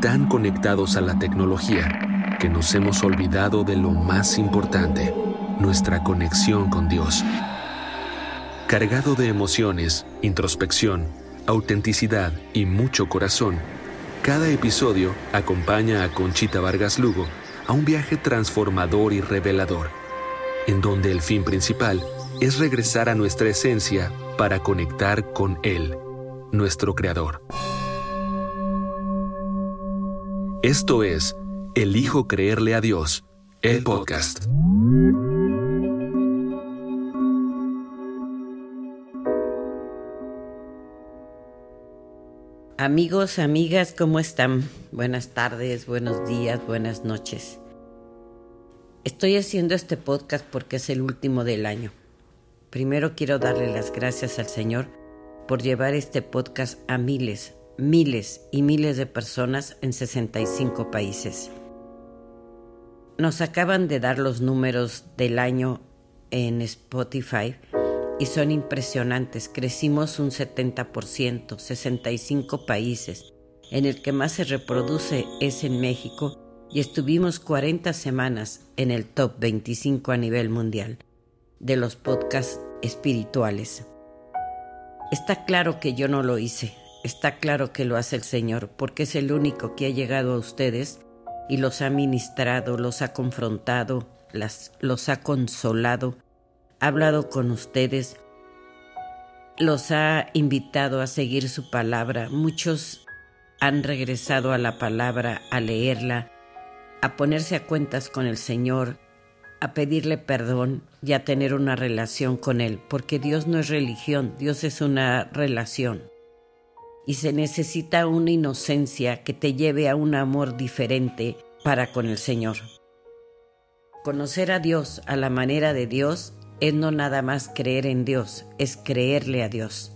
Tan conectados a la tecnología que nos hemos olvidado de lo más importante, nuestra conexión con Dios. Cargado de emociones, introspección, autenticidad y mucho corazón, cada episodio acompaña a Conchita Vargas Lugo a un viaje transformador y revelador, en donde el fin principal es regresar a nuestra esencia para conectar con Él, nuestro Creador. Esto es Elijo Creerle a Dios, el podcast. Amigos, amigas, ¿cómo están? Buenas tardes, buenos días, buenas noches. Estoy haciendo este podcast porque es el último del año. Primero quiero darle las gracias al Señor por llevar este podcast a miles, miles y miles de personas en 65 países. Nos acaban de dar los números del año en Spotify y son impresionantes. Crecimos un 70%, 65 países. En el que más se reproduce es en México y estuvimos 40 semanas en el top 25 a nivel mundial de los podcasts espirituales. Está claro que yo no lo hice, Está claro que lo hace el Señor, porque es el único que ha llegado a ustedes y los ha ministrado, los ha confrontado, los ha consolado, ha hablado con ustedes, los ha invitado a seguir su palabra. Muchos han regresado a la palabra, a leerla, a ponerse a cuentas con el Señor, a pedirle perdón y a tener una relación con Él, porque Dios no es religión, Dios es una relación y se necesita una inocencia que te lleve a un amor diferente para con el Señor. Conocer a Dios a la manera de Dios es no nada más creer en Dios, es creerle a Dios.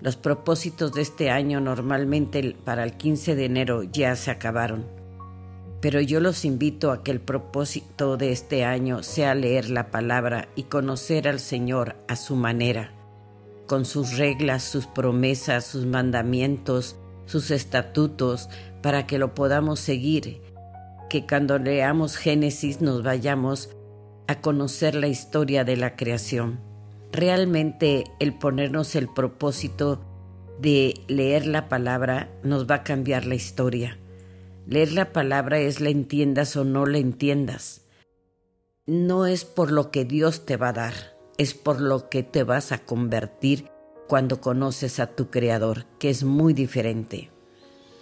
Los propósitos de este año normalmente para el 15 de enero ya se acabaron, pero yo los invito a que el propósito de este año sea leer la palabra y conocer al Señor a su manera con sus reglas, sus promesas, sus mandamientos, sus estatutos, para que lo podamos seguir, que cuando leamos Génesis nos vayamos a conocer la historia de la creación. Realmente el ponernos el propósito de leer la palabra nos va a cambiar la historia. Leer la palabra es la entiendas o no la entiendas. No es por lo que Dios te va a dar es por lo que te vas a convertir cuando conoces a tu Creador, que es muy diferente.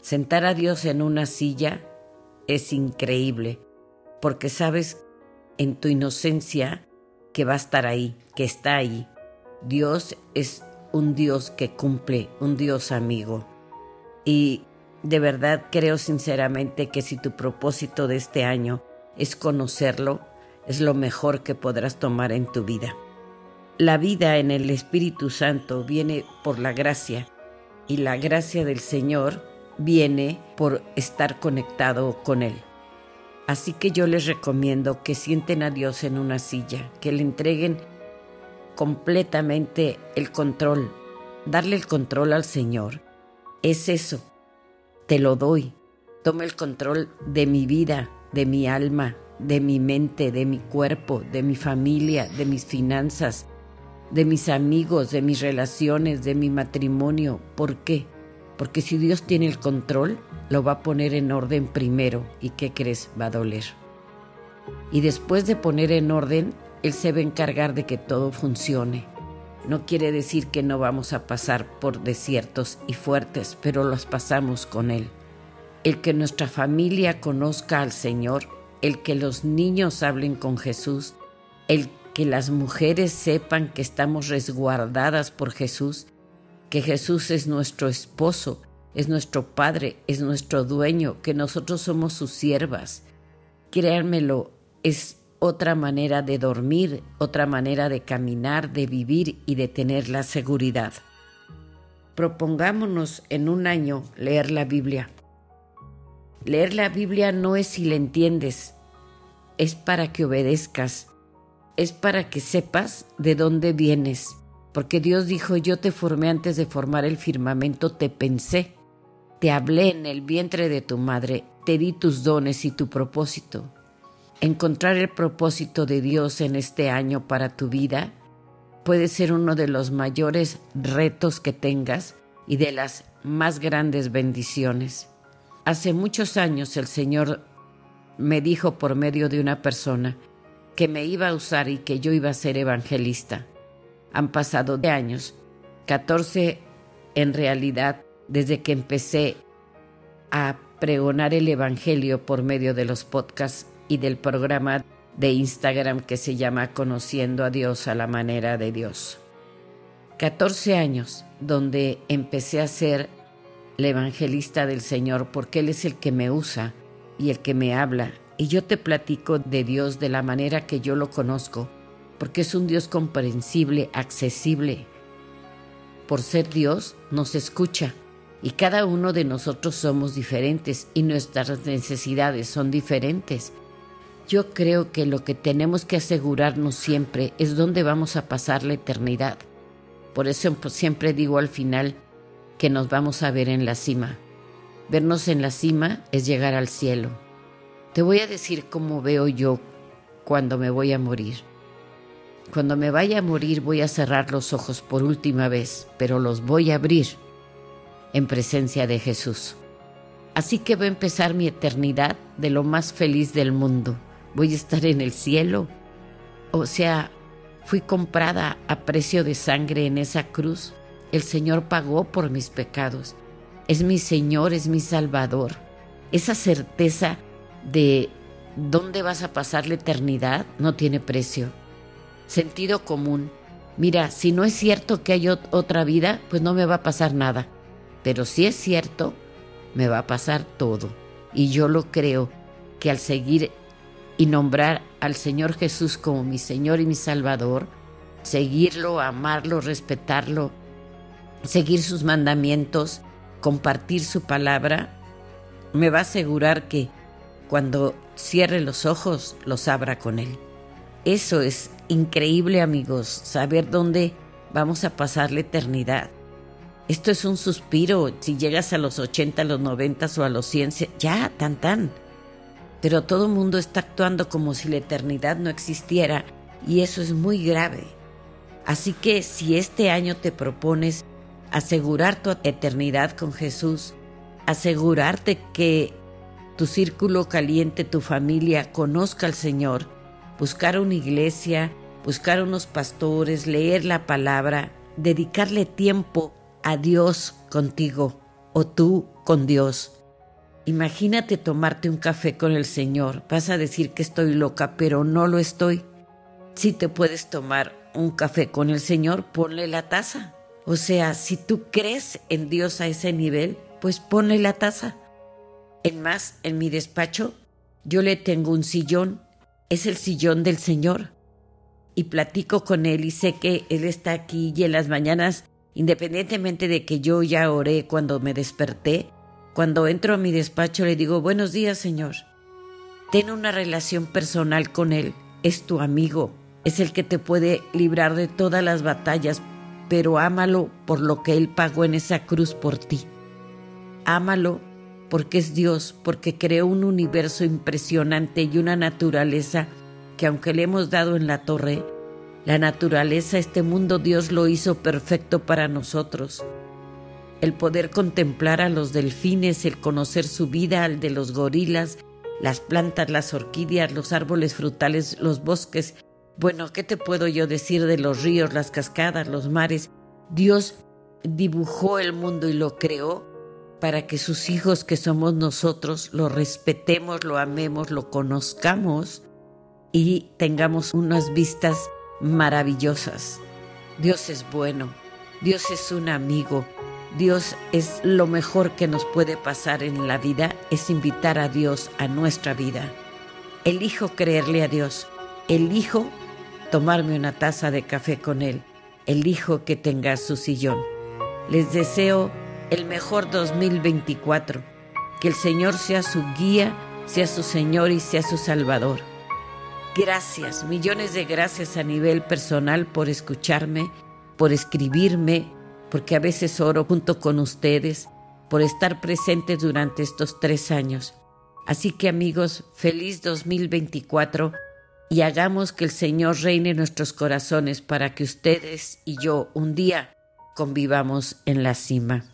Sentar a Dios en una silla es increíble, porque sabes en tu inocencia que va a estar ahí, que está ahí. Dios es un Dios que cumple, un Dios amigo. Y de verdad creo sinceramente que si tu propósito de este año es conocerlo, es lo mejor que podrás tomar en tu vida. La vida en el Espíritu Santo viene por la gracia y la gracia del Señor viene por estar conectado con Él. Así que yo les recomiendo que sienten a Dios en una silla, que le entreguen completamente el control. Darle el control al Señor es eso. Te lo doy. Toma el control de mi vida, de mi alma, de mi mente, de mi cuerpo, de mi familia, de mis finanzas, de mis amigos, de mis relaciones, de mi matrimonio. ¿Por qué? Porque si Dios tiene el control, lo va a poner en orden primero. ¿Y qué crees? Va a doler. Y después de poner en orden, Él se va a encargar de que todo funcione. No quiere decir que no vamos a pasar por desiertos y fuertes, pero los pasamos con Él. El que nuestra familia conozca al Señor, el que los niños hablen con Jesús, el que las mujeres sepan que estamos resguardadas por Jesús, que Jesús es nuestro esposo es nuestro Padre, es nuestro dueño, que nosotros somos sus siervas. Créanmelo, es otra manera de dormir, otra manera de caminar, de vivir y de tener la seguridad. Propongámonos en un año leer la Biblia. Leer la Biblia no es si la entiendes, es para que obedezcas, es para que sepas de dónde vienes, porque Dios dijo, yo te formé antes de formar el firmamento, te pensé, te hablé en el vientre de tu madre, te di tus dones y tu propósito. Encontrar el propósito de Dios en este año para tu vida puede ser uno de los mayores retos que tengas y de las más grandes bendiciones. Hace muchos años el Señor me dijo por medio de una persona que me iba a usar y que yo iba a ser evangelista. Han pasado de años, 14 en realidad, desde que empecé a pregonar el Evangelio por medio de los podcasts y del programa de Instagram que se llama Conociendo a Dios a la manera de Dios. 14 años donde empecé a ser la evangelista del Señor porque Él es el que me usa y el que me habla. Y yo te platico de Dios de la manera que yo lo conozco, porque es un Dios comprensible, accesible. Por ser Dios, nos escucha y cada uno de nosotros somos diferentes y nuestras necesidades son diferentes. Yo creo que lo que tenemos que asegurarnos siempre es dónde vamos a pasar la eternidad. Por eso pues, siempre digo al final que nos vamos a ver en la cima. Vernos en la cima es llegar al cielo. Te voy a decir cómo veo yo cuando me voy a morir. Cuando me vaya a morir voy a cerrar los ojos por última vez, pero los voy a abrir en presencia de Jesús. Así que voy a empezar mi eternidad de lo más feliz del mundo voy a estar en el cielo. O sea, fui comprada a precio de sangre en esa cruz. El Señor pagó por mis pecados. Es mi Señor, es mi Salvador. Esa certeza de dónde vas a pasar la eternidad no tiene precio. Sentido común. Mira, si no es cierto que hay otra vida, pues no me va a pasar nada. Pero si es cierto, me va a pasar todo. Y yo lo creo que al seguir y nombrar al Señor Jesús como mi Señor y mi Salvador, seguirlo, amarlo, respetarlo, seguir sus mandamientos, compartir su palabra, me va a asegurar que cuando cierre los ojos los abra con Él. Eso es increíble amigos, saber dónde vamos a pasar la eternidad. Esto es un suspiro, si llegas a los 80, a los 90 o a los 100, ya, tan tan pero todo el mundo está actuando como si la eternidad no existiera y eso es muy grave. Así que si este año te propones asegurar tu eternidad con Jesús, asegurarte que tu círculo caliente, tu familia, conozca al Señor, buscar una iglesia, buscar unos pastores, leer la palabra, dedicarle tiempo a Dios contigo o tú con Dios. Imagínate tomarte un café con el Señor. Vas a decir que estoy loca, pero no lo estoy. Si te puedes tomar un café con el Señor, ponle la taza. O sea, si tú crees en Dios a ese nivel, pues ponle la taza. En más, en mi despacho, yo le tengo un sillón. Es el sillón del Señor. Y platico con Él y sé que Él está aquí y en las mañanas, independientemente de que yo ya oré cuando me desperté, cuando entro a mi despacho le digo, buenos días, Señor. Ten una relación personal con Él. Es tu amigo. Es el que te puede librar de todas las batallas, pero ámalo por lo que Él pagó en esa cruz por ti. Ámalo porque es Dios, porque creó un universo impresionante y una naturaleza que aunque le hemos dado en la torre, la naturaleza, este mundo Dios lo hizo perfecto para nosotros el poder contemplar a los delfines, el conocer su vida, al de los gorilas, las plantas, las orquídeas, los árboles frutales, los bosques. Bueno, ¿qué te puedo yo decir de los ríos, las cascadas, los mares? Dios dibujó el mundo y lo creó para que sus hijos que somos nosotros lo respetemos, lo amemos, lo conozcamos y tengamos unas vistas maravillosas. Dios es bueno, Dios es un amigo, Dios es lo mejor que nos puede pasar en la vida, es invitar a Dios a nuestra vida. Elijo creerle a Dios, elijo tomarme una taza de café con Él, elijo que tenga su sillón. Les deseo el mejor 2024, que el Señor sea su guía, sea su Señor y sea su Salvador. Gracias, millones de gracias a nivel personal por escucharme, por escribirme, porque a veces oro junto con ustedes, por estar presentes durante estos tres años. Así que amigos, feliz 2024 y hagamos que el Señor reine en nuestros corazones para que ustedes y yo un día convivamos en la cima.